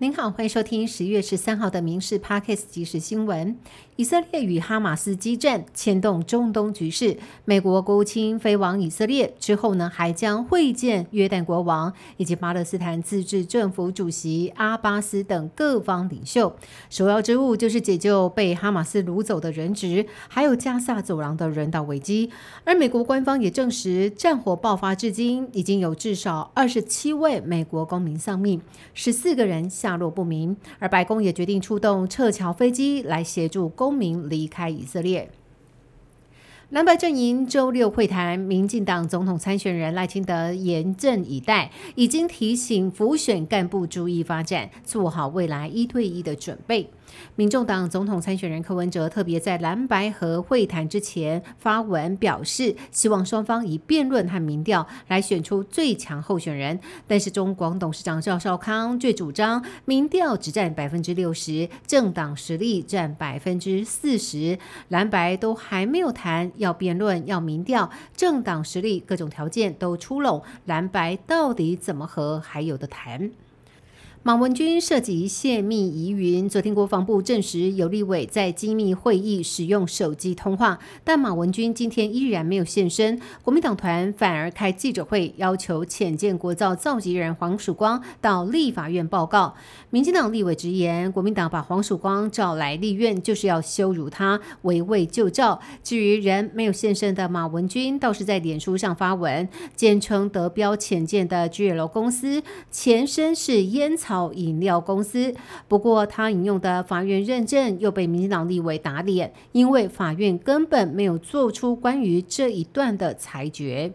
您好，欢迎收听十月十三号的《民事 Parkes》即时新闻。以色列与哈马斯激战，牵动中东局势。美国国务卿飞往以色列之后呢，还将会见约旦国王以及巴勒斯坦自治政府主席阿巴斯等各方领袖。首要之务就是解救被哈马斯掳走的人质，还有加萨走廊的人道危机。而美国官方也证实，战火爆发至今，已经有至少二十七位美国公民丧命，十四个人下下落不明。而白宫也决定出动撤侨飞机来协助公。民离开以色列。蓝白阵营周六会谈，民进党总统参选人赖清德严阵以待，已经提醒浮选干部注意发展，做好未来一对一的准备。民众党总统参选人柯文哲特别在蓝白和会谈之前发文表示，希望双方以辩论和民调来选出最强候选人。但是中广董事长赵少康却主张，民调只占百分之六十，政党实力占百分之四十，蓝白都还没有谈，要辩论，要民调，政党实力各种条件都出笼，蓝白到底怎么和，还有的谈。马文君涉及泄密疑云，昨天国防部证实有立委在机密会议使用手机通话，但马文君今天依然没有现身。国民党团反而开记者会，要求浅见国造召集人黄曙光到立法院报告。民进党立委直言，国民党把黄曙光召来立院，就是要羞辱他，围魏救赵。至于人没有现身的马文君，倒是在脸书上发文，坚称得标浅见的 GL 公司前身是烟草。饮料公司，不过他引用的法院认证又被民进党立为打脸，因为法院根本没有做出关于这一段的裁决。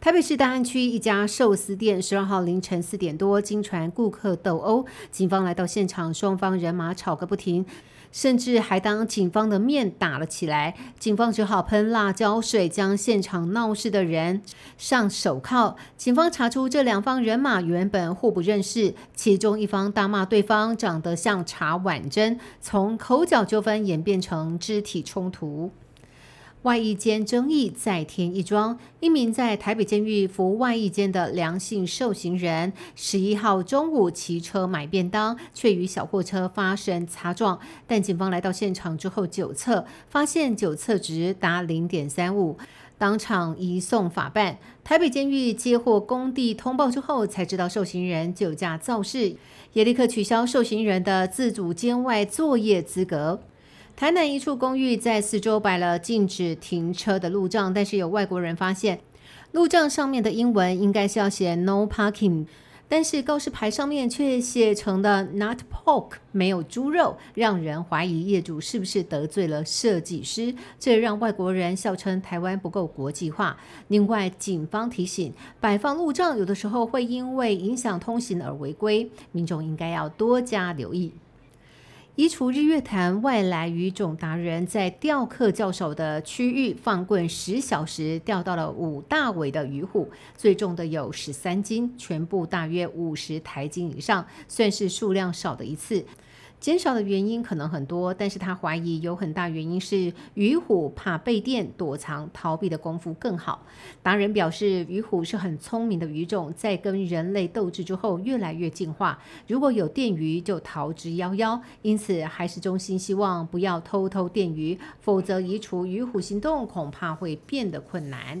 台北市大安区一家寿司店，十二号凌晨四点多，经传顾客斗殴，警方来到现场，双方人马吵个不停。甚至还当警方的面打了起来，警方只好喷辣椒水将现场闹事的人上手铐。警方查出这两方人马原本互不认识，其中一方大骂对方长得像茶碗针，从口角纠纷演变成肢体冲突。外衣间争议再添一桩，一名在台北监狱服外衣间的良性受刑人，十一号中午骑车买便当，却与小货车发生擦撞。但警方来到现场之后酒测，发现酒测值达零点三五，当场移送法办。台北监狱接获工地通报之后，才知道受刑人酒驾肇事，也立刻取消受刑人的自主监外作业资格。台南一处公寓在四周摆了禁止停车的路障，但是有外国人发现路障上面的英文应该是要写 “No Parking”，但是告示牌上面却写成的 “Not Pork”，没有猪肉，让人怀疑业主是不是得罪了设计师，这让外国人笑称台湾不够国际化。另外，警方提醒，摆放路障有的时候会因为影响通行而违规，民众应该要多加留意。移除日月潭外来鱼种达人，在钓客较少的区域放棍十小时，钓到了五大尾的鱼虎，最重的有十三斤，全部大约五十台斤以上，算是数量少的一次。减少的原因可能很多，但是他怀疑有很大原因是鱼虎怕被电，躲藏逃避的功夫更好。达人表示，鱼虎是很聪明的鱼种，在跟人类斗智之后越来越进化，如果有电鱼就逃之夭夭。因此，还是衷心希望不要偷偷电鱼，否则移除鱼虎行动恐怕会变得困难。